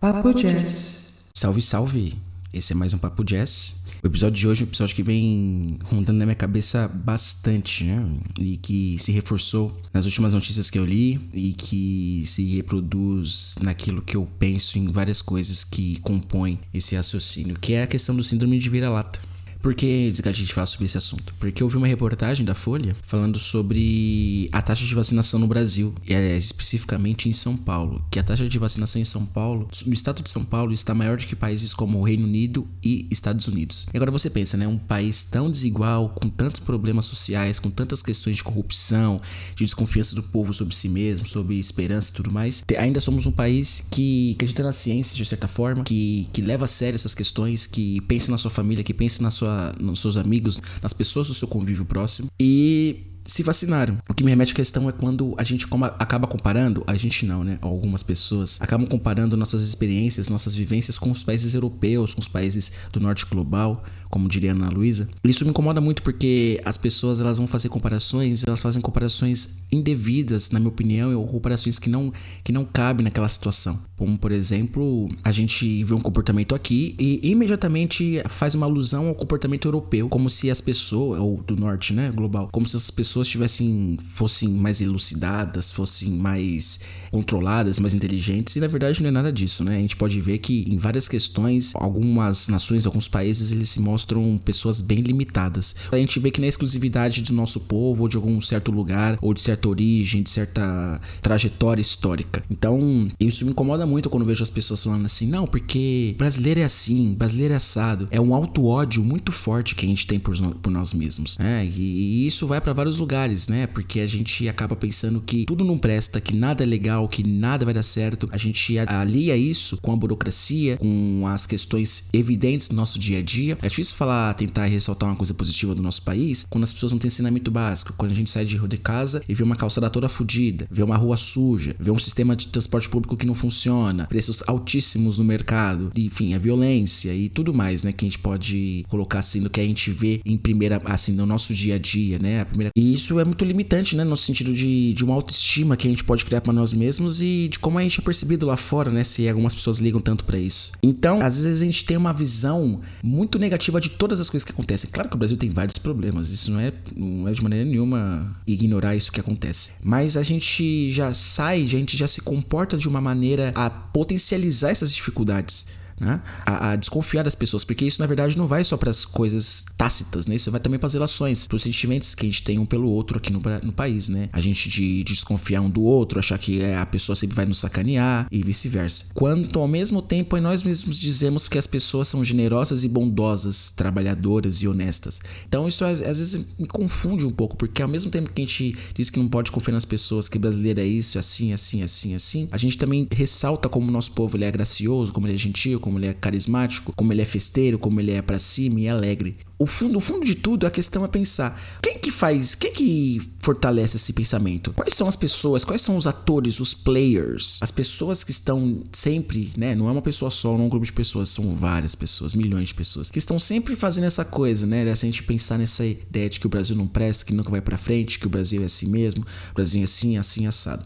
Papo Jazz. Salve, salve! Esse é mais um Papo Jazz. O episódio de hoje é um episódio que vem rondando na minha cabeça bastante, né? E que se reforçou nas últimas notícias que eu li e que se reproduz naquilo que eu penso em várias coisas que compõem esse raciocínio, que é a questão do síndrome de vira-lata. Por que a gente fala sobre esse assunto? Porque eu vi uma reportagem da Folha falando sobre a taxa de vacinação no Brasil, é, especificamente em São Paulo. Que a taxa de vacinação em São Paulo, no estado de São Paulo, está maior do que países como o Reino Unido e Estados Unidos. E agora você pensa, né? Um país tão desigual, com tantos problemas sociais, com tantas questões de corrupção, de desconfiança do povo sobre si mesmo, sobre esperança e tudo mais. Ainda somos um país que acredita na ciência, de certa forma, que, que leva a sério essas questões, que pensa na sua família, que pensa na sua sua, nos seus amigos, nas pessoas do seu convívio próximo. E se vacinaram. O que me remete à questão é quando a gente acaba comparando, a gente não, né? Algumas pessoas acabam comparando nossas experiências, nossas vivências com os países europeus, com os países do norte global, como diria Ana Luísa. Isso me incomoda muito porque as pessoas elas vão fazer comparações, elas fazem comparações indevidas, na minha opinião, ou comparações que não que não cabem naquela situação. Como por exemplo, a gente vê um comportamento aqui e imediatamente faz uma alusão ao comportamento europeu, como se as pessoas ou do norte, né, global, como se as pessoas tivessem fossem mais elucidadas, fossem mais controladas, mais inteligentes, e na verdade não é nada disso, né? A gente pode ver que em várias questões, algumas nações, alguns países, eles se mostram pessoas bem limitadas. A gente vê que na exclusividade do nosso povo, ou de algum certo lugar, ou de certa origem, de certa trajetória histórica. Então, isso me incomoda muito quando vejo as pessoas falando assim, não, porque brasileiro é assim, brasileiro é assado. É um auto-ódio muito forte que a gente tem por, por nós mesmos, né? E, e isso vai para vários lugares, né? Porque a gente acaba pensando que tudo não presta, que nada é legal, que nada vai dar certo. A gente alia isso com a burocracia, com as questões evidentes do nosso dia a dia. É difícil falar, tentar ressaltar uma coisa positiva do nosso país quando as pessoas não têm ensinamento básico. Quando a gente sai de rua de casa e vê uma calçada toda fodida, vê uma rua suja, vê um sistema de transporte público que não funciona, preços altíssimos no mercado, enfim, a violência e tudo mais, né? Que a gente pode colocar assim no que a gente vê em primeira, assim, no nosso dia a dia, né? A primeira... E isso é muito limitante, né? No sentido de, de uma autoestima que a gente pode criar para nós mesmos e de como a gente é percebido lá fora, né? Se algumas pessoas ligam tanto para isso. Então, às vezes a gente tem uma visão muito negativa de todas as coisas que acontecem. Claro que o Brasil tem vários problemas, isso não é, não é de maneira nenhuma ignorar isso que acontece. Mas a gente já sai, a gente já se comporta de uma maneira a potencializar essas dificuldades né? A, a, desconfiar das pessoas, porque isso na verdade não vai só para as coisas tácitas, né? Isso vai também para as relações, para os sentimentos que a gente tem um pelo outro aqui no, no país, né? A gente de, de, desconfiar um do outro, achar que é, a pessoa sempre vai nos sacanear e vice-versa. Quanto ao mesmo tempo nós mesmos dizemos que as pessoas são generosas e bondosas, trabalhadoras e honestas. Então isso às vezes me confunde um pouco, porque ao mesmo tempo que a gente diz que não pode confiar nas pessoas, que brasileiro é isso, assim, assim, assim, assim, a gente também ressalta como o nosso povo ele é gracioso, como ele é gentil, como ele é carismático, como ele é festeiro, como ele é para cima e alegre. O fundo, o fundo de tudo, a questão é pensar: quem que faz, quem que fortalece esse pensamento? Quais são as pessoas, quais são os atores, os players, as pessoas que estão sempre, né? Não é uma pessoa só, não é um grupo de pessoas, são várias pessoas, milhões de pessoas que estão sempre fazendo essa coisa, né? Dessa gente pensar nessa ideia de que o Brasil não presta, que nunca vai para frente, que o Brasil é assim mesmo, o Brasil é assim, assim assado.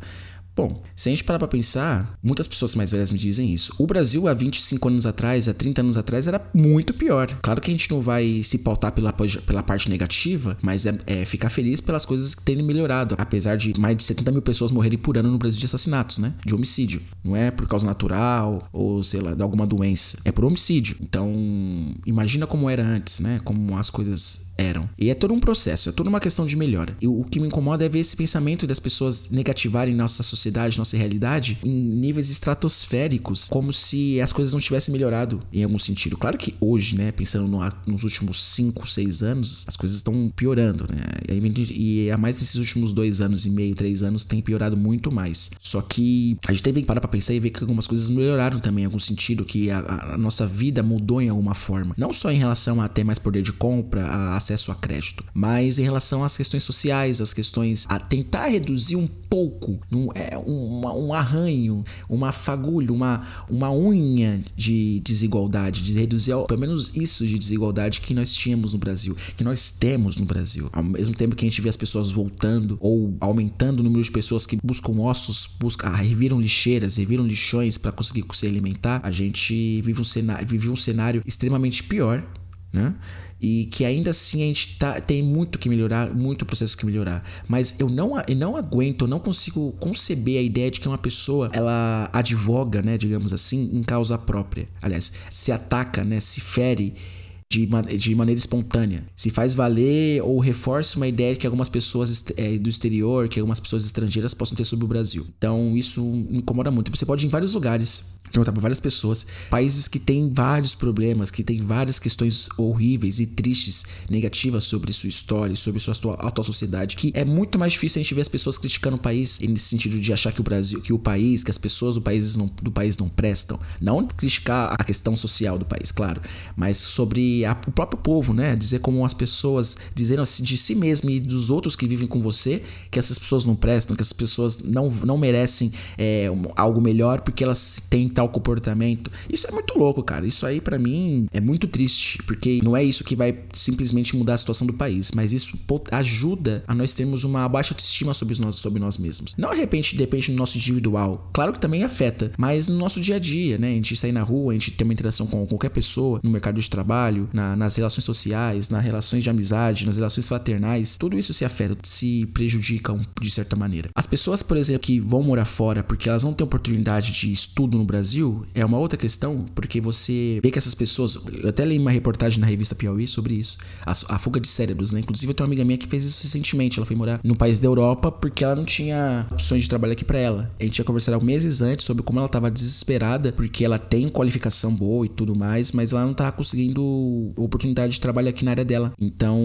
Bom, se a gente parar pra pensar, muitas pessoas mais velhas me dizem isso. O Brasil, há 25 anos atrás, há 30 anos atrás, era muito pior. Claro que a gente não vai se pautar pela, pela parte negativa, mas é, é ficar feliz pelas coisas que têm melhorado. Apesar de mais de 70 mil pessoas morrerem por ano no Brasil de assassinatos, né? De homicídio. Não é por causa natural ou, sei lá, de alguma doença. É por homicídio. Então, imagina como era antes, né? Como as coisas eram. E é todo um processo, é toda uma questão de melhora. E o que me incomoda é ver esse pensamento das pessoas negativarem nossa sociedade, nossa realidade em níveis estratosféricos, como se as coisas não tivessem melhorado em algum sentido. Claro que hoje, né, pensando no, nos últimos 5, 6 anos, as coisas estão piorando, né? E há mais desses últimos dois anos e meio, três anos, tem piorado muito mais. Só que a gente tem que parar pra pensar e ver que algumas coisas melhoraram também em algum sentido, que a, a nossa vida mudou em alguma forma. Não só em relação a ter mais poder de compra, a acesso a crédito. Mas em relação às questões sociais, as questões a tentar reduzir um pouco, um, é, um, um arranho, uma fagulha, uma, uma unha de desigualdade, de reduzir pelo menos isso de desigualdade que nós tínhamos no Brasil, que nós temos no Brasil. Ao mesmo tempo que a gente vê as pessoas voltando ou aumentando o número de pessoas que buscam ossos, buscam, ah, reviram lixeiras, reviram lixões para conseguir se alimentar, a gente vive um cenário, vive um cenário extremamente pior, né? E que ainda assim a gente tá, tem muito que melhorar, muito processo que melhorar. Mas eu não, eu não aguento, eu não consigo conceber a ideia de que uma pessoa ela advoga, né, digamos assim, em causa própria. Aliás, se ataca, né, se fere de, de maneira espontânea. Se faz valer ou reforça uma ideia que algumas pessoas é, do exterior, que algumas pessoas estrangeiras possam ter sobre o Brasil. Então isso me incomoda muito. Você pode ir em vários lugares, perguntar para várias pessoas, países que têm vários problemas, que têm várias questões horríveis e tristes, negativas sobre sua história, sobre sua atual sociedade, que é muito mais difícil a gente ver as pessoas criticando o país nesse sentido de achar que o Brasil, que o país, que as pessoas do país não, do país não prestam. Não criticar a questão social do país, claro, mas sobre a, o próprio povo, né? Dizer como as pessoas dizendo de si mesmo e dos outros que vivem com você que essas pessoas não prestam, que essas pessoas não, não merecem é, algo melhor porque elas têm tal comportamento. Isso é muito louco, cara. Isso aí para mim é muito triste, porque não é isso que vai simplesmente mudar a situação do país, mas isso ajuda a nós termos uma baixa autoestima sobre nós, sobre nós mesmos. Não de repente depende do nosso individual, claro que também afeta, mas no nosso dia a dia, né? A gente sair na rua, a gente ter uma interação com qualquer pessoa, no mercado de trabalho, na, nas relações sociais, nas relações de amizade, nas relações fraternais, tudo isso se afeta, se prejudica de certa maneira. As pessoas, por exemplo, que vão morar fora porque elas não têm oportunidade de estudo no Brasil, é uma outra questão, porque você vê que essas pessoas. Eu até li uma reportagem na revista Piauí sobre isso, a, a fuga de cérebros, né? Inclusive, eu tenho uma amiga minha que fez isso recentemente. Ela foi morar no país da Europa porque ela não tinha opções de trabalho aqui para ela. A gente ia conversar meses antes sobre como ela tava desesperada, porque ela tem qualificação boa e tudo mais, mas ela não tava conseguindo oportunidade de trabalho aqui na área dela. Então,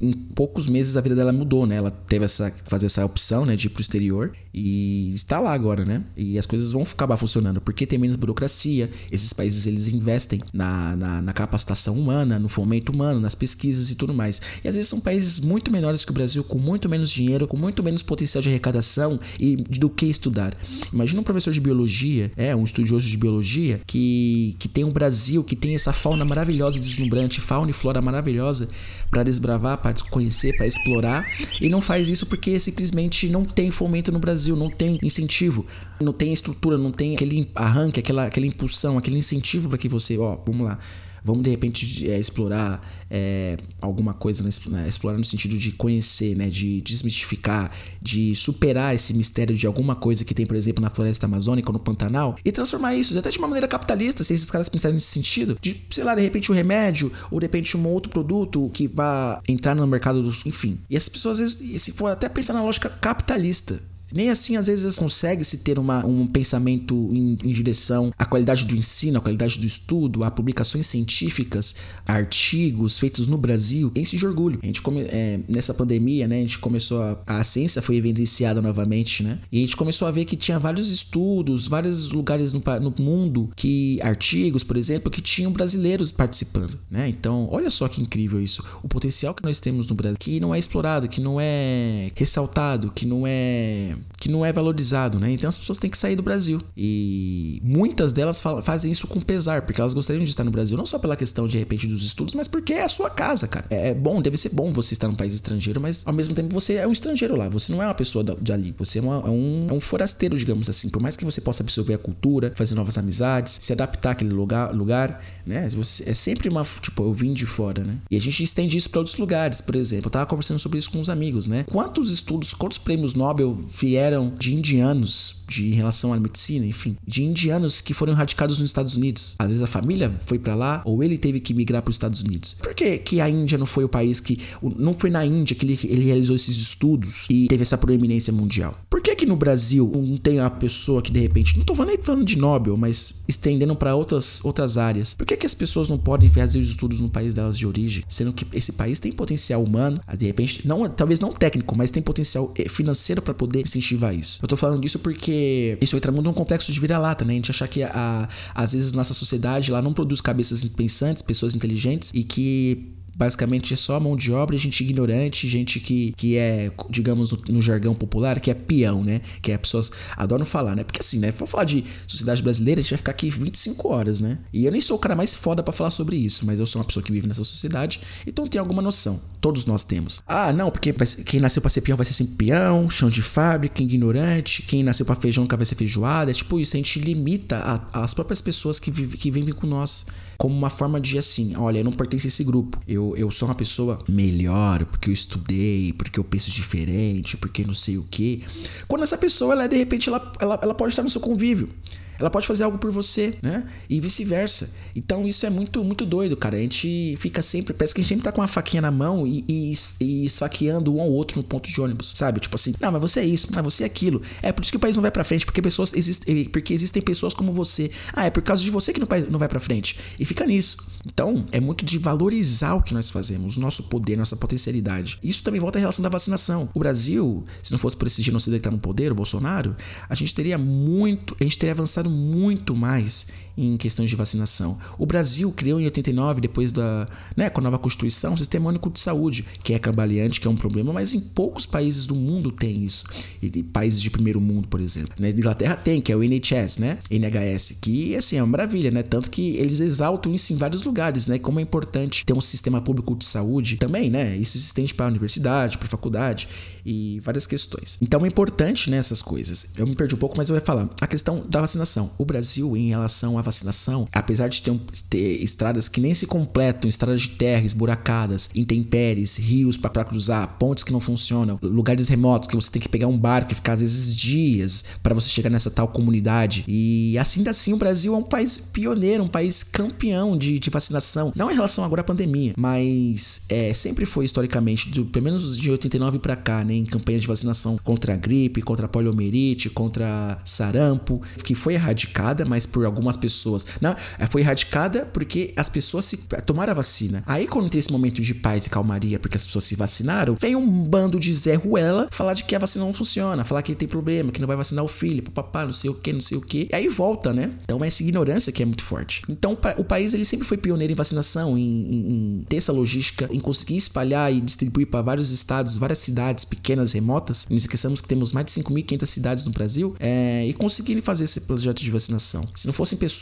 em poucos meses a vida dela mudou, né? Ela teve essa fazer essa opção, né, de ir pro exterior e está lá agora, né? E as coisas vão acabar funcionando porque tem menos burocracia. Esses países eles investem na, na, na, capacitação humana, no fomento humano, nas pesquisas e tudo mais. E às vezes são países muito menores que o Brasil, com muito menos dinheiro, com muito menos potencial de arrecadação e do que estudar. Imagina um professor de biologia, é um estudioso de biologia que, que tem o um Brasil, que tem essa fauna maravilhosa e deslumbrante, fauna e flora maravilhosa para desbravar, para conhecer, para explorar, e não faz isso porque simplesmente não tem fomento no Brasil não tem incentivo, não tem estrutura, não tem aquele arranque, aquela, aquela impulsão, aquele incentivo para que você, ó, vamos lá. Vamos de repente é, explorar é, alguma coisa, né? explorar no sentido de conhecer, né? de desmistificar, de superar esse mistério de alguma coisa que tem, por exemplo, na floresta amazônica ou no Pantanal e transformar isso até de uma maneira capitalista, se esses caras pensarem nesse sentido, de, sei lá, de repente um remédio ou de repente um outro produto que vá entrar no mercado dos. Enfim. E essas pessoas, às vezes, se for até pensar na lógica capitalista, nem assim, às vezes, consegue-se ter uma, um pensamento em, em, direção à qualidade do ensino, à qualidade do estudo, a publicações científicas, artigos feitos no Brasil. Enche de orgulho. A gente come, é, nessa pandemia, né, a gente começou a, a ciência foi evidenciada novamente, né? E a gente começou a ver que tinha vários estudos, vários lugares no, no mundo que artigos, por exemplo, que tinham brasileiros participando, né? Então, olha só que incrível isso. O potencial que nós temos no Brasil, que não é explorado, que não é ressaltado, que não é que não é valorizado, né? Então as pessoas têm que sair do Brasil. E muitas delas fazem isso com pesar, porque elas gostariam de estar no Brasil, não só pela questão de repente dos estudos, mas porque é a sua casa, cara. É, é bom, deve ser bom você estar num país estrangeiro, mas ao mesmo tempo você é um estrangeiro lá, você não é uma pessoa de ali, você é, uma, é, um, é um forasteiro, digamos assim. Por mais que você possa absorver a cultura, fazer novas amizades, se adaptar àquele lugar, lugar né? Você, é sempre uma. Tipo, eu vim de fora, né? E a gente estende isso para outros lugares, por exemplo. Eu tava conversando sobre isso com os amigos, né? Quantos estudos, quantos prêmios Nobel vieram de indianos de em relação à medicina, enfim, de indianos que foram radicados nos Estados Unidos. Às vezes a família foi para lá ou ele teve que migrar para os Estados Unidos. Por que, que a Índia não foi o país que não foi na Índia que ele, ele realizou esses estudos e teve essa proeminência mundial? Por que que no Brasil não tem a pessoa que de repente, não tô nem falando de Nobel, mas estendendo para outras outras áreas. Por que que as pessoas não podem fazer os estudos no país delas de origem, sendo que esse país tem potencial humano, de repente, não talvez não técnico, mas tem potencial eh, financeiro para poder isso. Eu tô falando disso porque isso entra muito num complexo de vira-lata, né? A gente achar que a, às vezes nossa sociedade lá não produz cabeças pensantes, pessoas inteligentes e que basicamente é só mão de obra, gente ignorante, gente que, que é, digamos, no, no, jargão popular, que é peão, né? Que é pessoas adoram falar, né? Porque assim, né? Vou falar de sociedade brasileira, a gente vai ficar aqui 25 horas, né? E eu nem sou o cara mais foda para falar sobre isso, mas eu sou uma pessoa que vive nessa sociedade, então tem alguma noção. Todos nós temos. Ah, não, porque quem nasceu pra ser peão vai ser sempre peão, chão de fábrica, ignorante, quem nasceu pra feijão nunca vai ser feijoada. É tipo isso, a gente limita a, as próprias pessoas que, vive, que vivem com nós como uma forma de assim, olha, eu não pertenço a esse grupo. Eu, eu sou uma pessoa melhor porque eu estudei, porque eu penso diferente, porque não sei o que. Quando essa pessoa, ela de repente, ela, ela, ela pode estar no seu convívio ela pode fazer algo por você, né? E vice-versa. Então isso é muito, muito doido, cara. A gente fica sempre, parece que a gente sempre tá com uma faquinha na mão e, e, e esfaqueando um ao outro no ponto de ônibus, sabe? Tipo assim, não, mas você é isso, ah, você é aquilo. É por isso que o país não vai para frente, porque pessoas existem, porque existem pessoas como você. Ah, é por causa de você que o país não vai para frente. E fica nisso. Então, é muito de valorizar o que nós fazemos, o nosso poder, nossa potencialidade. Isso também volta à relação da vacinação. O Brasil, se não fosse por esse genocídio que tá no poder, o Bolsonaro, a gente teria muito, a gente teria avançado muito mais em questões de vacinação. O Brasil criou em 89, depois da, né, com a nova Constituição, um sistema único de saúde, que é cambaleante, que é um problema, mas em poucos países do mundo tem isso. E, países de primeiro mundo, por exemplo. Na Inglaterra tem, que é o NHS, né? NHS, que assim é uma maravilha, né? Tanto que eles exaltam isso em vários lugares, né? Como é importante ter um sistema público de saúde também, né? Isso se estende para a universidade, para a faculdade e várias questões. Então é importante né, coisas. Eu me perdi um pouco, mas eu vou falar. A questão da vacinação. O Brasil, em relação à vacinação, apesar de ter, um, ter estradas que nem se completam, estradas de terra esburacadas, intempéries, rios para cruzar, pontes que não funcionam, lugares remotos que você tem que pegar um barco e ficar às vezes dias para você chegar nessa tal comunidade. E assim assim, o Brasil é um país pioneiro, um país campeão de, de vacinação. Não em relação agora à pandemia, mas é, sempre foi historicamente, do, pelo menos de 89 para cá, né, em campanhas de vacinação contra a gripe, contra a poliomielite, contra sarampo, que foi erradicada, mas por algumas pessoas. Não, é, foi erradicada porque as pessoas se tomaram a vacina. Aí, quando tem esse momento de paz e calmaria, porque as pessoas se vacinaram, vem um bando de Zé Ruela falar de que a vacina não funciona, falar que tem problema, que não vai vacinar o filho, papá, não sei o que, não sei o que. Aí volta, né? Então, é essa ignorância que é muito forte. Então, o país ele sempre foi pioneiro em vacinação, em, em, em ter essa logística, em conseguir espalhar e distribuir para vários estados, várias cidades pequenas, remotas. Não esqueçamos que temos mais de 5.500 cidades no Brasil é, e conseguirem fazer esse projeto de vacinação. Se não fossem pessoas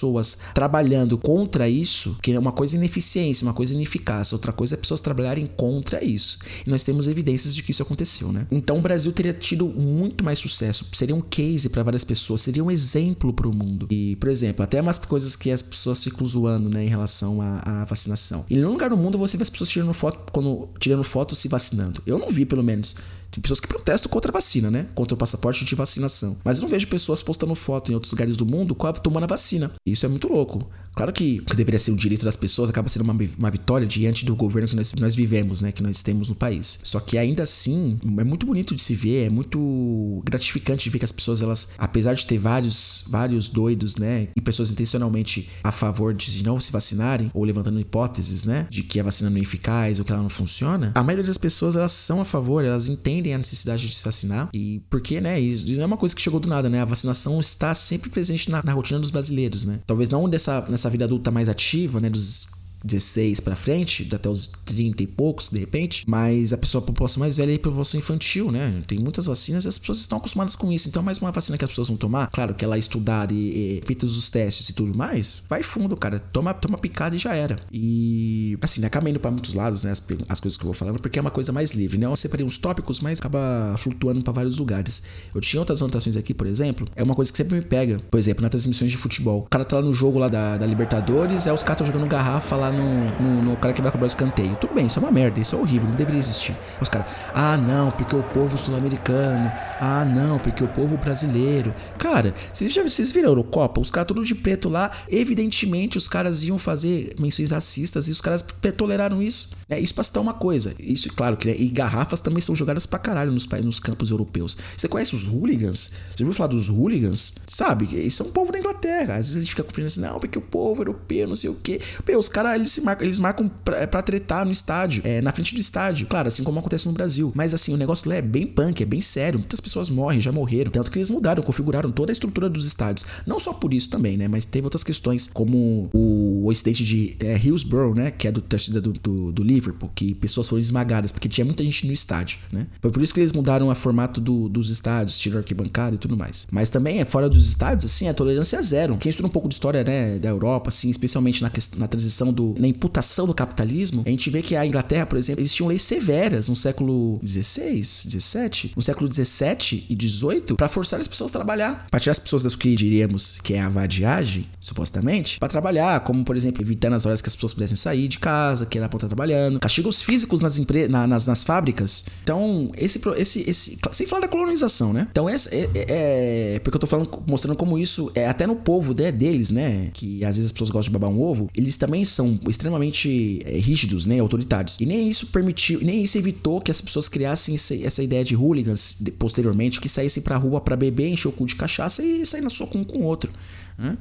trabalhando contra isso, que é uma coisa ineficiência, uma coisa ineficaz, outra coisa é pessoas trabalharem contra isso. E nós temos evidências de que isso aconteceu, né? Então o Brasil teria tido muito mais sucesso, seria um case para várias pessoas, seria um exemplo para o mundo. E, por exemplo, até umas coisas que as pessoas ficam zoando, né, em relação à, à vacinação. Em nenhum lugar do mundo você vê as pessoas tirando foto, quando tirando foto se vacinando. Eu não vi, pelo menos. Tem pessoas que protestam contra a vacina, né? Contra o passaporte de vacinação. Mas eu não vejo pessoas postando foto em outros lugares do mundo tomando a vacina. Isso é muito louco. Claro que, que deveria ser o direito das pessoas, acaba sendo uma, uma vitória diante do governo que nós, nós vivemos, né? Que nós temos no país. Só que ainda assim, é muito bonito de se ver, é muito gratificante de ver que as pessoas, elas, apesar de ter vários, vários doidos, né? E pessoas intencionalmente a favor de não se vacinarem, ou levantando hipóteses, né? De que a vacina não é eficaz ou que ela não funciona, a maioria das pessoas, elas são a favor, elas entendem a necessidade de se vacinar. E porque, né? E não é uma coisa que chegou do nada, né? A vacinação está sempre presente na, na rotina dos brasileiros, né? Talvez não dessa, nessa vida adulta mais ativa, né, dos 16 para frente, até os 30 e poucos, de repente, mas a pessoa a população mais velha é a população infantil, né? Tem muitas vacinas e as pessoas estão acostumadas com isso. Então, mais uma vacina que as pessoas vão tomar, claro que ela é estudada e, e feitos os testes e tudo mais, vai fundo, cara. Toma, toma picada e já era. E assim, né, acaba indo para muitos lados, né, as, as, coisas que eu vou falando, porque é uma coisa mais livre, né? Eu separei uns tópicos, mas acaba flutuando para vários lugares. Eu tinha outras anotações aqui, por exemplo, é uma coisa que sempre me pega. Por exemplo, nas transmissões de futebol. O cara tá lá no jogo lá da, da Libertadores, é os caras jogando garrafa lá no, no, no, cara que vai cobrar o escanteio. Tudo bem, isso é uma merda, isso é horrível, não deveria existir. Os caras, ah não, porque o povo sul-americano, ah não, porque o povo brasileiro. Cara, vocês já vocês viram a Eurocopa? Os caras todos de preto lá, evidentemente os caras iam fazer menções racistas e os caras toleraram isso. É, isso pra citar uma coisa. Isso, claro, que né, e garrafas também são jogadas pra caralho nos, nos campos europeus. Você conhece os hooligans? Você ouviu falar dos hooligans? Sabe? Eles são um povo da Inglaterra. Às vezes a gente fica conferindo assim, não, porque o povo europeu, não sei o quê. Pô, os caras eles, se marcam, eles marcam pra, pra tretar no estádio, é, na frente do estádio. Claro, assim como acontece no Brasil. Mas assim, o negócio lá é bem punk, é bem sério. Muitas pessoas morrem, já morreram. Tanto que eles mudaram, configuraram toda a estrutura dos estádios. Não só por isso também, né? Mas teve outras questões, como o, o acidente de é, Hillsborough, né? Que é do do, do, do, Liverpool, que pessoas foram esmagadas, porque tinha muita gente no estádio, né? Foi por isso que eles mudaram o formato do, dos estádios, tiraram arquibancada e tudo mais. Mas também, é fora dos estádios, assim, a tolerância é zero. Quem estuda um pouco de história, né, da Europa, assim, especialmente na, na transição do. Na imputação do capitalismo, a gente vê que a Inglaterra, por exemplo, eles tinham leis severas no século XVI, XVII, no século XVII e XVIII, para forçar as pessoas a trabalhar. Pra tirar as pessoas das que diríamos que é a vadiagem, supostamente, para trabalhar, como, por exemplo, evitando as horas que as pessoas pudessem sair de casa, que era pra estar trabalhando, castigos físicos nas, empre na, nas, nas fábricas. Então, esse, esse, esse. Sem falar da colonização, né? Então, esse, é, é, é, Porque eu tô falando, mostrando como isso é até no povo né, deles, né? Que às vezes as pessoas gostam de babar um ovo, eles também são extremamente é, rígidos, né? Autoritários. E nem isso permitiu, nem isso evitou que as pessoas criassem esse, essa ideia de hooligans posteriormente, que saíssem pra rua para beber, encher o cu de cachaça e sair na sua com um com o outro. Né?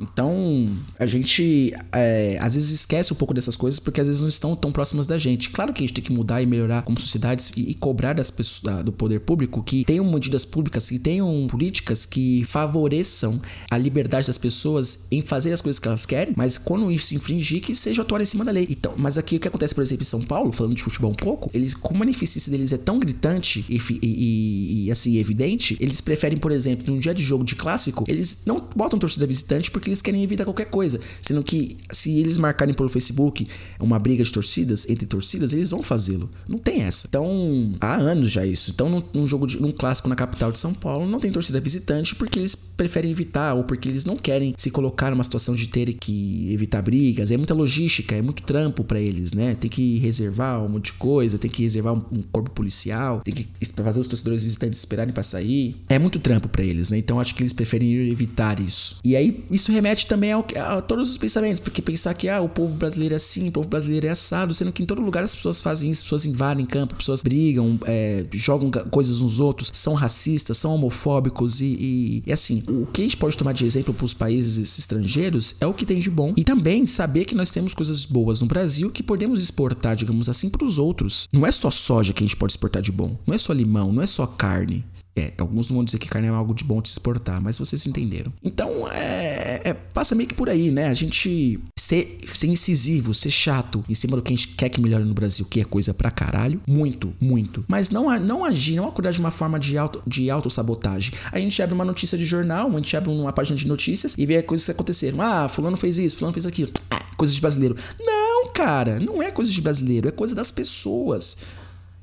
Então, a gente é, às vezes esquece um pouco dessas coisas porque às vezes não estão tão próximas da gente. Claro que a gente tem que mudar e melhorar como sociedades e, e cobrar das pessoas, do poder público que tenham medidas públicas, que tenham políticas que favoreçam a liberdade das pessoas em fazer as coisas que elas querem, mas quando isso infringir, que seja atuar em cima da lei. Então, mas aqui o que acontece, por exemplo, em São Paulo, falando de futebol um pouco, eles, como a ineficiência deles é tão gritante e, e, e assim, evidente, eles preferem, por exemplo, num dia de jogo de clássico, eles não botam torcida visitante porque eles querem evitar qualquer coisa. Sendo que se eles marcarem pelo Facebook uma briga de torcidas, entre torcidas, eles vão fazê-lo. Não tem essa. Então, há anos já isso. Então, num, num jogo de num clássico na capital de São Paulo, não tem torcida visitante porque eles preferem evitar ou porque eles não querem se colocar numa situação de ter que evitar brigas. É muita logística, é muito trampo para eles, né? Tem que reservar um monte de coisa, tem que reservar um, um corpo policial, tem que fazer os torcedores visitantes esperarem para sair. É muito trampo para eles, né? Então, acho que eles preferem evitar isso. E aí, isso remete também ao, a todos os pensamentos, porque pensar que ah, o povo brasileiro é assim, o povo brasileiro é assado, sendo que em todo lugar as pessoas fazem isso, as pessoas invadem campo, as pessoas brigam, é, jogam coisas uns outros, são racistas, são homofóbicos e, e, e assim, o que a gente pode tomar de exemplo para os países estrangeiros é o que tem de bom e também saber que nós temos coisas boas no Brasil que podemos exportar, digamos assim, para os outros. Não é só soja que a gente pode exportar de bom, não é só limão, não é só carne. É, alguns vão dizer que carne é algo de bom de exportar, mas vocês entenderam. Então, é, é, passa meio que por aí, né? A gente ser, ser incisivo, ser chato em cima do que a gente quer que melhore no Brasil, que é coisa pra caralho, muito, muito. Mas não, não agir, não acordar de uma forma de, auto, de autossabotagem. A gente abre uma notícia de jornal, a gente abre uma página de notícias e vê coisas que aconteceram. Ah, fulano fez isso, fulano fez aquilo. Ah, coisa de brasileiro. Não, cara, não é coisa de brasileiro, é coisa das pessoas.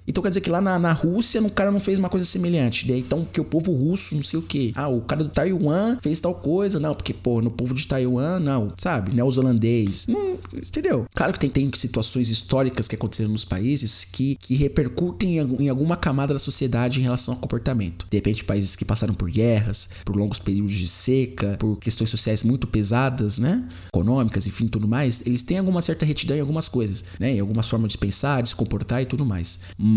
Então quer dizer que lá na, na Rússia o cara não fez uma coisa semelhante. Né? Então que o povo russo, não sei o que. Ah, o cara do Taiwan fez tal coisa. Não, porque, pô, no povo de Taiwan, não, sabe? Os holandês. Hum, entendeu? Claro que tem, tem situações históricas que aconteceram nos países que, que repercutem em, em alguma camada da sociedade em relação ao comportamento. De repente, países que passaram por guerras, por longos períodos de seca, por questões sociais muito pesadas, né? Econômicas, enfim, tudo mais. Eles têm alguma certa retidão em algumas coisas, né? Em algumas formas de pensar, de se comportar e tudo mais. Mas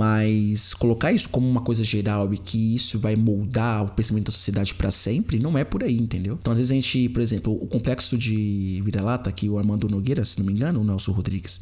colocar isso como uma coisa geral e que isso vai moldar o pensamento da sociedade para sempre, não é por aí, entendeu? Então, às vezes a gente, por exemplo, o complexo de vira-lata que o Armando Nogueira, se não me engano, o Nelson Rodrigues,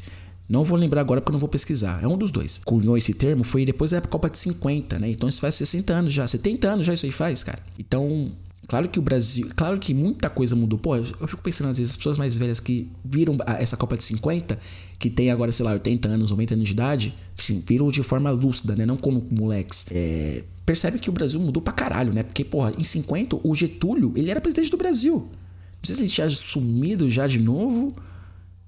não vou lembrar agora porque eu não vou pesquisar. É um dos dois. Cunhou esse termo foi depois da Copa de 50, né? Então isso faz 60 anos já. 70 anos já isso aí faz, cara. Então, Claro que o Brasil. Claro que muita coisa mudou. Pô, eu fico pensando às vezes, as pessoas mais velhas que viram essa Copa de 50, que tem agora, sei lá, 80 anos, 90 anos de idade, assim, viram de forma lúcida, né? Não como moleques. É, percebe que o Brasil mudou pra caralho, né? Porque, porra, em 50, o Getúlio, ele era presidente do Brasil. Não sei se ele tinha sumido já de novo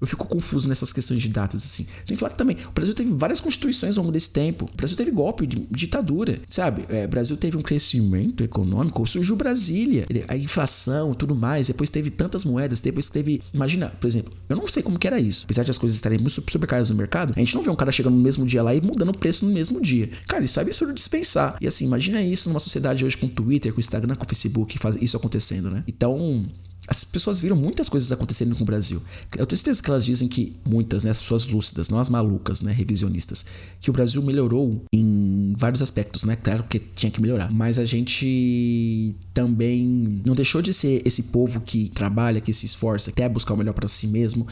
eu fico confuso nessas questões de datas, assim. Sem falar que também, o Brasil teve várias constituições ao longo desse tempo. O Brasil teve golpe de ditadura, sabe? É, o Brasil teve um crescimento econômico, surgiu Brasília, a inflação tudo mais. Depois teve tantas moedas, depois teve. Imagina, por exemplo, eu não sei como que era isso. Apesar de as coisas estarem muito super caras no mercado, a gente não vê um cara chegando no mesmo dia lá e mudando o preço no mesmo dia. Cara, isso é absurdo dispensar. E assim, imagina isso numa sociedade hoje com Twitter, com Instagram, com Facebook, isso acontecendo, né? Então, as pessoas viram muitas coisas acontecendo com o Brasil. Eu tenho certeza que elas dizem que muitas, né, as pessoas lúcidas, não as malucas, né, revisionistas, que o Brasil melhorou em vários aspectos, né? Claro que tinha que melhorar, mas a gente também não deixou de ser esse povo que trabalha, que se esforça, que quer buscar o melhor para si mesmo,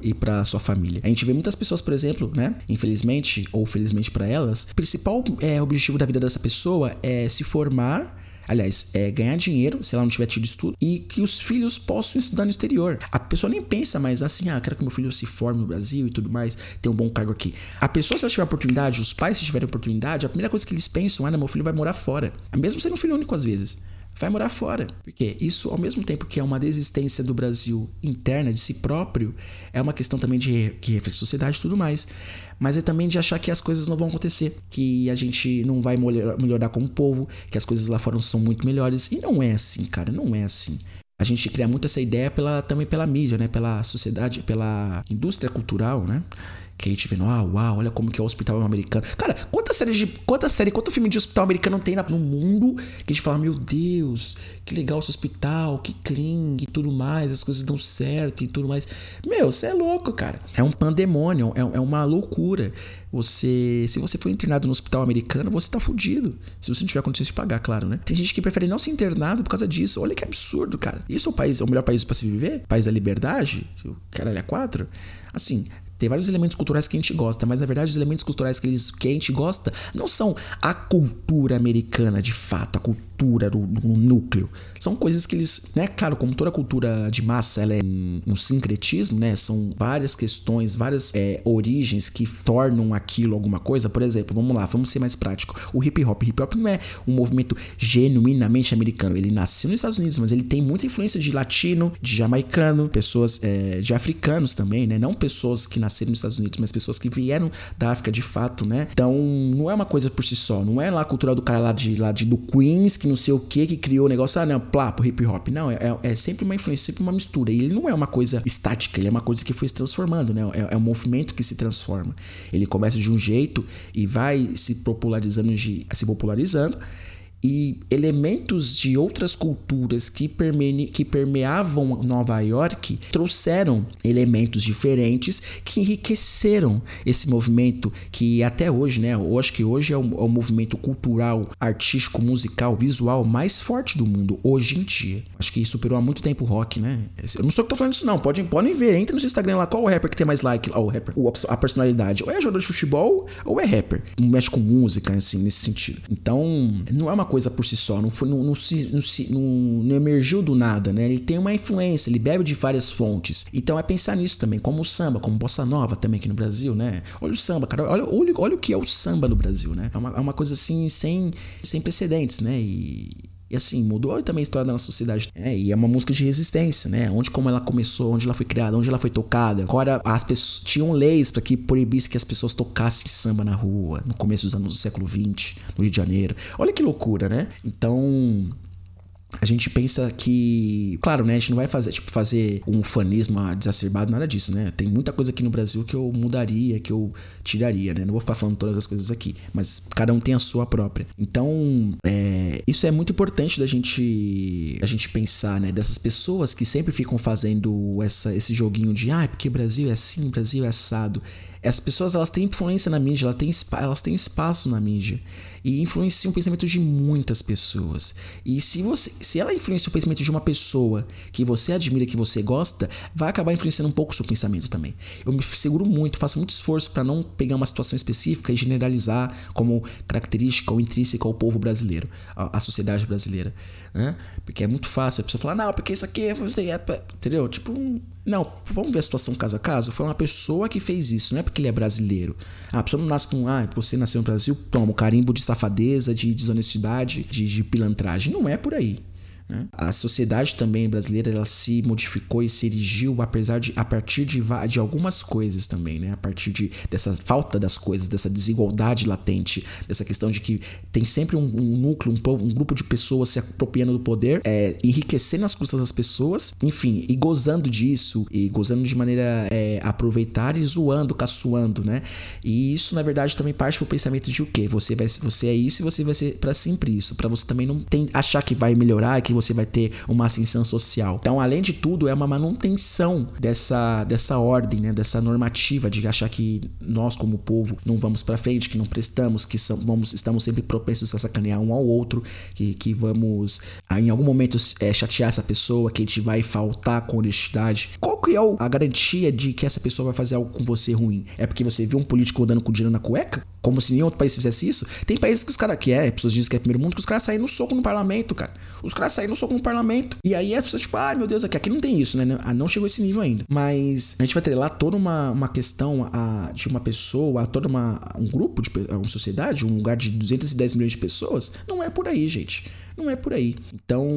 e para sua família. A gente vê muitas pessoas, por exemplo, né? Infelizmente ou felizmente para elas, o principal é, objetivo da vida dessa pessoa é se formar Aliás, é ganhar dinheiro, se ela não tiver tido estudo, e que os filhos possam estudar no exterior. A pessoa nem pensa mais assim, ah, quero que meu filho se forme no Brasil e tudo mais, tenha um bom cargo aqui. A pessoa, se ela tiver oportunidade, os pais, se tiverem oportunidade, a primeira coisa que eles pensam, ah, não, meu filho vai morar fora. Mesmo sendo um filho único às vezes vai morar fora. Porque isso, ao mesmo tempo que é uma desistência do Brasil interna de si próprio, é uma questão também de que reflete sociedade e tudo mais. Mas é também de achar que as coisas não vão acontecer, que a gente não vai melhorar como povo, que as coisas lá fora são muito melhores. E não é assim, cara, não é assim. A gente cria muito essa ideia pela, também pela mídia, né? Pela sociedade, pela indústria cultural, né? Gente vê, ah, uau, olha como que é o hospital americano. Cara, quantas séries de. Quantas séries, quanto filme de hospital americano tem no mundo que a gente fala, meu Deus, que legal esse hospital, que clean e tudo mais, as coisas dão certo e tudo mais. Meu, você é louco, cara. É um pandemônio, é, é uma loucura. Você. Se você for internado no hospital americano, você tá fudido. Se você não tiver condições de pagar, claro, né? Tem gente que prefere não ser internado por causa disso. Olha que absurdo, cara. Isso é o país, é o melhor país para se viver? País da liberdade? Caralho é quatro? Assim, tem vários elementos culturais que a gente gosta, mas na verdade os elementos culturais que, eles, que a gente gosta não são a cultura americana de fato, a cultura do, do núcleo. São coisas que eles, né? Claro, como toda cultura de massa, ela é um, um sincretismo, né? São várias questões, várias é, origens que tornam aquilo alguma coisa. Por exemplo, vamos lá, vamos ser mais prático. O hip hop. Hip hop não é um movimento genuinamente americano. Ele nasceu nos Estados Unidos, mas ele tem muita influência de latino, de jamaicano, pessoas é, de africanos também, né? Não pessoas que nasceram nos Estados Unidos, mas pessoas que vieram da África de fato, né? Então, não é uma coisa por si só. Não é lá a cultura do cara lá de, lá de do Queens, que não sei o que, que criou o negócio, ah, não, plá, pro hip hop. Não, é, é, é sempre uma influência, sempre uma mistura. E ele não é uma coisa estática, ele é uma coisa que foi se transformando, né? É, é um movimento que se transforma. Ele começa de um jeito e vai se popularizando, se popularizando e elementos de outras culturas que, que permeavam Nova York trouxeram elementos diferentes que enriqueceram esse movimento que até hoje, né? Eu acho que hoje é o, é o movimento cultural, artístico, musical, visual mais forte do mundo hoje em dia. Acho que superou há muito tempo o rock, né? Eu não sou que tô falando isso não, podem, podem ver, entra no seu Instagram lá, qual o rapper que tem mais like, ó, o rapper, a personalidade, ou é jogador de futebol ou é rapper, mexe com música, assim, nesse sentido. Então, não é uma coisa por si só, não, foi, não, não, não, não, emergiu do nada, né? Ele tem uma influência, ele bebe de várias fontes. Então é pensar nisso também, como o samba, como bossa nova também aqui no Brasil, né? Olha o samba, cara, olha, olha, olha o que é o samba no Brasil, né? É uma, é uma coisa assim sem, sem precedentes, né? E, e assim, mudou também a história da nossa sociedade. É, e é uma música de resistência, né? Onde como ela começou, onde ela foi criada, onde ela foi tocada. Agora as pessoas tinham leis para que proibisse que as pessoas tocassem samba na rua, no começo dos anos do século XX, no Rio de Janeiro. Olha que loucura, né? Então, a gente pensa que, claro, né, a gente não vai fazer, tipo, fazer um fanismo desacerbado, nada disso, né? Tem muita coisa aqui no Brasil que eu mudaria, que eu tiraria, né? Não vou ficar falando todas as coisas aqui, mas cada um tem a sua própria. Então, é, isso é muito importante da gente, a gente pensar, né? Dessas pessoas que sempre ficam fazendo essa, esse joguinho de, ah, porque Brasil é assim, Brasil é assado. As pessoas, elas têm influência na mídia, elas têm, elas têm espaço na mídia e influencia o pensamento de muitas pessoas. E se você, se ela influencia o pensamento de uma pessoa que você admira, que você gosta, vai acabar influenciando um pouco o seu pensamento também. Eu me seguro muito, faço muito esforço para não pegar uma situação específica e generalizar como característica ou intrínseca ao povo brasileiro, à sociedade brasileira né? Porque é muito fácil a pessoa falar, não, porque isso aqui é. Entendeu? Tipo, não, vamos ver a situação caso a caso. Foi uma pessoa que fez isso, não é porque ele é brasileiro. A pessoa não nasce com, ah, você nasceu no Brasil, toma o carimbo de safadeza, de desonestidade, de, de pilantragem. Não é por aí. Né? A sociedade também brasileira ela se modificou e se erigiu apesar de, a partir de, de algumas coisas também, né? a partir de, dessa falta das coisas, dessa desigualdade latente, dessa questão de que tem sempre um, um núcleo, um, um, grupo de pessoas se apropriando do poder, é, enriquecendo as custas das pessoas, enfim, e gozando disso, e gozando de maneira é, aproveitar e zoando, caçoando, né? E isso, na verdade, também parte pro pensamento de o quê? Você, vai, você é isso e você vai ser para sempre isso, para você também não tem, achar que vai melhorar, que você vai ter uma ascensão social. Então, além de tudo, é uma manutenção dessa, dessa ordem, né? dessa normativa de achar que nós, como povo, não vamos para frente, que não prestamos, que são, vamos, estamos sempre propensos a sacanear um ao outro, que, que vamos ah, em algum momento é, chatear essa pessoa, que a gente vai faltar com honestidade. Qual que é a garantia de que essa pessoa vai fazer algo com você ruim? É porque você viu um político andando com dinheiro na cueca? Como se nenhum outro país fizesse isso? Tem países que os caras, que é, pessoas dizem que é primeiro mundo, que os caras saem no soco no parlamento, cara. Os caras saem no soco no parlamento. E aí pessoas, tipo, ai ah, meu Deus, aqui, aqui não tem isso, né? Ah, não chegou esse nível ainda. Mas a gente vai ter lá toda uma, uma questão a, de uma pessoa, a toda uma, um grupo, de uma sociedade, um lugar de 210 milhões de pessoas. Não é por aí, gente. Não é por aí. Então,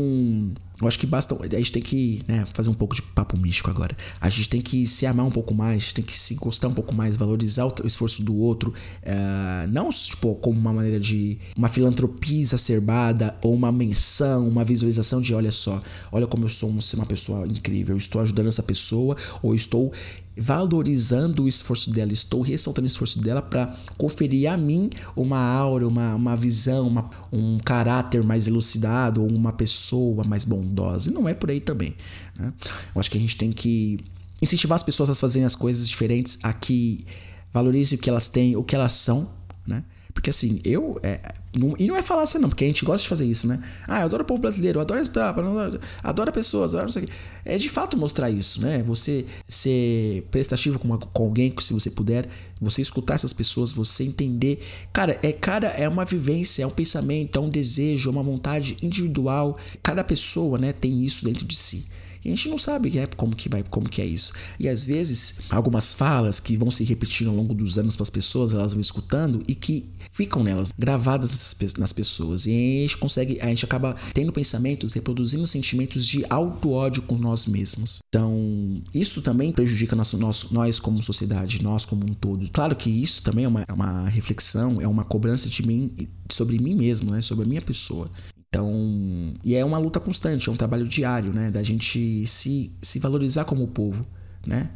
eu acho que basta. A gente tem que né, fazer um pouco de papo místico agora. A gente tem que se amar um pouco mais, tem que se gostar um pouco mais, valorizar o esforço do outro. Uh, não tipo, como uma maneira de. uma filantropia exacerbada ou uma menção, uma visualização de: olha só, olha como eu sou uma pessoa incrível, eu estou ajudando essa pessoa ou estou valorizando o esforço dela, estou ressaltando o esforço dela para conferir a mim uma aura, uma, uma visão, uma, um caráter mais elucidado, ou uma pessoa mais bondosa. E não é por aí também. Né? Eu acho que a gente tem que incentivar as pessoas a fazerem as coisas diferentes, a que valorizem o que elas têm, o que elas são, né? Porque assim, eu. É, não, e não é falácia, não, porque a gente gosta de fazer isso, né? Ah, eu adoro o povo brasileiro, eu adoro, adoro, adoro pessoas, adoro não sei o quê. É de fato mostrar isso, né? Você ser prestativo com, uma, com alguém, se você puder, você escutar essas pessoas, você entender. Cara, é cara, é uma vivência, é um pensamento, é um desejo, é uma vontade individual. Cada pessoa, né, tem isso dentro de si. E a gente não sabe é, como que vai, como que é isso. E às vezes, algumas falas que vão se repetindo ao longo dos anos para as pessoas, elas vão escutando e que ficam nelas, gravadas nas pessoas. E a gente consegue, a gente acaba tendo pensamentos, reproduzindo sentimentos de auto-ódio com nós mesmos. Então, isso também prejudica nosso, nosso, nós como sociedade, nós como um todo. Claro que isso também é uma, é uma reflexão, é uma cobrança de mim, sobre mim mesmo, né? sobre a minha pessoa. Então, e é uma luta constante, é um trabalho diário, né? Da gente se, se valorizar como povo, né?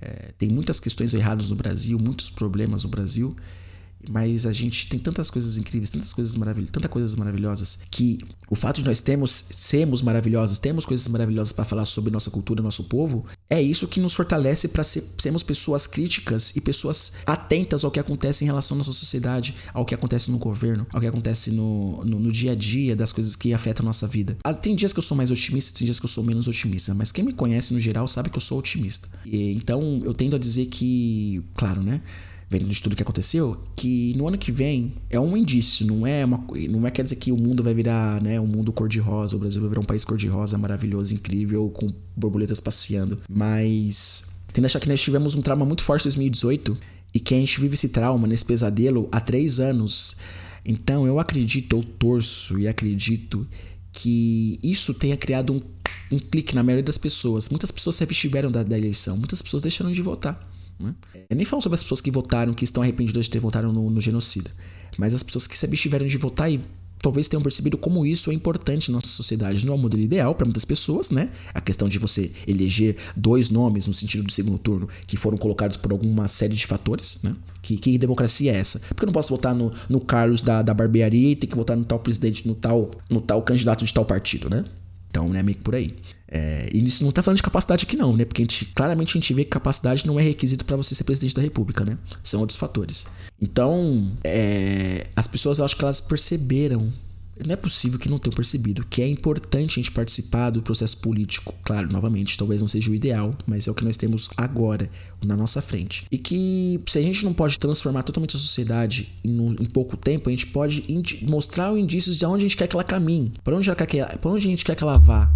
É, tem muitas questões erradas no Brasil, muitos problemas no Brasil, mas a gente tem tantas coisas incríveis, tantas coisas maravilhosas, tantas coisas maravilhosas que o fato de nós termos sermos maravilhosos, temos coisas maravilhosas para falar sobre nossa cultura, nosso povo, é isso que nos fortalece para ser, sermos pessoas críticas e pessoas atentas ao que acontece em relação à nossa sociedade, ao que acontece no governo, ao que acontece no, no, no dia a dia das coisas que afetam a nossa vida. Ah, tem dias que eu sou mais otimista, tem dias que eu sou menos otimista, mas quem me conhece no geral sabe que eu sou otimista. E, então eu tendo a dizer que, claro, né? Vendo de tudo que aconteceu, que no ano que vem é um indício, não é uma, não é quer dizer que o mundo vai virar, né, um mundo cor-de-rosa, o Brasil vai virar um país cor-de-rosa, maravilhoso, incrível, com borboletas passeando, mas tem que achar que nós tivemos um trauma muito forte em 2018 e que a gente vive esse trauma, nesse pesadelo há três anos. Então eu acredito, eu torço e acredito que isso tenha criado um, um clique na maioria das pessoas. Muitas pessoas se abstiveram da, da eleição, muitas pessoas deixaram de votar. Né? Eu nem falo sobre as pessoas que votaram, que estão arrependidas de ter votado no, no genocida, mas as pessoas que se abstiveram de votar e talvez tenham percebido como isso é importante na nossa sociedade. Não é o modelo ideal para muitas pessoas, né? A questão de você eleger dois nomes no sentido do segundo turno que foram colocados por alguma série de fatores, né? Que, que democracia é essa? Porque eu não posso votar no, no Carlos da, da barbearia e ter que votar no tal presidente, no tal, no tal candidato de tal partido, né? Então, né, meio que por aí. É, e isso não tá falando de capacidade aqui não, né? Porque a gente, claramente a gente vê que capacidade não é requisito para você ser presidente da república, né? São outros fatores. Então, é, as pessoas eu acho que elas perceberam não é possível que não tenham percebido que é importante a gente participar do processo político. Claro, novamente, talvez não seja o ideal, mas é o que nós temos agora, na nossa frente. E que se a gente não pode transformar totalmente a sociedade em, um, em pouco tempo, a gente pode mostrar indícios de onde a gente quer que ela caminhe, para onde, onde a gente quer que ela vá.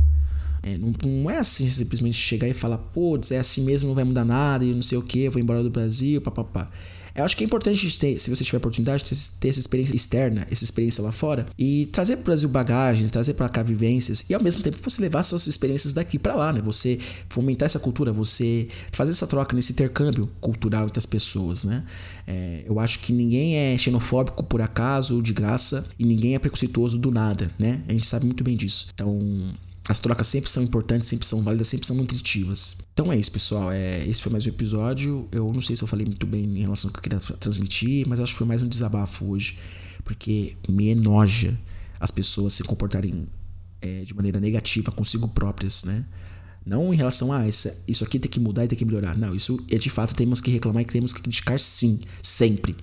É, não, não, é assim simplesmente chegar e falar, putz, é assim mesmo, não vai mudar nada e não sei o que, vou embora do Brasil, papapá. Eu acho que é importante ter, se você tiver oportunidade, ter, essa experiência externa, essa experiência lá fora e trazer para o Brasil bagagens, trazer para cá vivências e ao mesmo tempo você levar suas experiências daqui para lá, né? Você fomentar essa cultura, você fazer essa troca nesse intercâmbio cultural entre as pessoas, né? É, eu acho que ninguém é xenofóbico por acaso de graça e ninguém é preconceituoso do nada, né? A gente sabe muito bem disso. Então, as trocas sempre são importantes, sempre são válidas, sempre são nutritivas. Então é isso, pessoal. É, esse foi mais um episódio. Eu não sei se eu falei muito bem em relação ao que eu queria transmitir, mas acho que foi mais um desabafo hoje. Porque me enoja as pessoas se comportarem é, de maneira negativa consigo próprias, né? Não em relação a ah, isso aqui tem que mudar e tem que melhorar. Não, isso é de fato temos que reclamar e temos que criticar sim, sempre.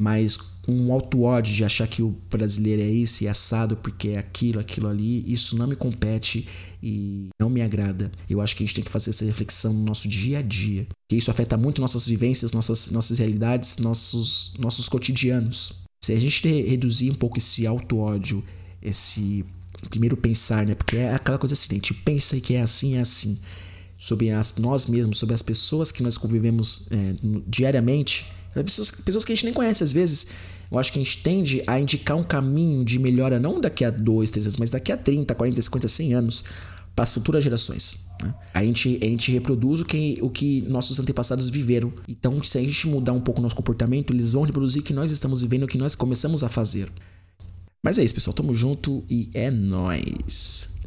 Mas um auto-ódio de achar que o brasileiro é esse é assado porque é aquilo, aquilo ali, isso não me compete e não me agrada. Eu acho que a gente tem que fazer essa reflexão no nosso dia a dia. Que isso afeta muito nossas vivências, nossas, nossas realidades, nossos, nossos cotidianos. Se a gente reduzir um pouco esse auto-ódio, esse primeiro pensar, né? Porque é aquela coisa assim, a gente pensa que é assim, é assim. Sobre as, nós mesmos, sobre as pessoas que nós convivemos é, diariamente. Pessoas, pessoas que a gente nem conhece às vezes. Eu acho que a gente tende a indicar um caminho de melhora não daqui a dois, três anos, mas daqui a 30, 40, 50, 100 anos para as futuras gerações. Né? A, gente, a gente reproduz o que, o que nossos antepassados viveram. Então, se a gente mudar um pouco o nosso comportamento, eles vão reproduzir o que nós estamos vivendo, o que nós começamos a fazer. Mas é isso, pessoal. Tamo junto e é nóis.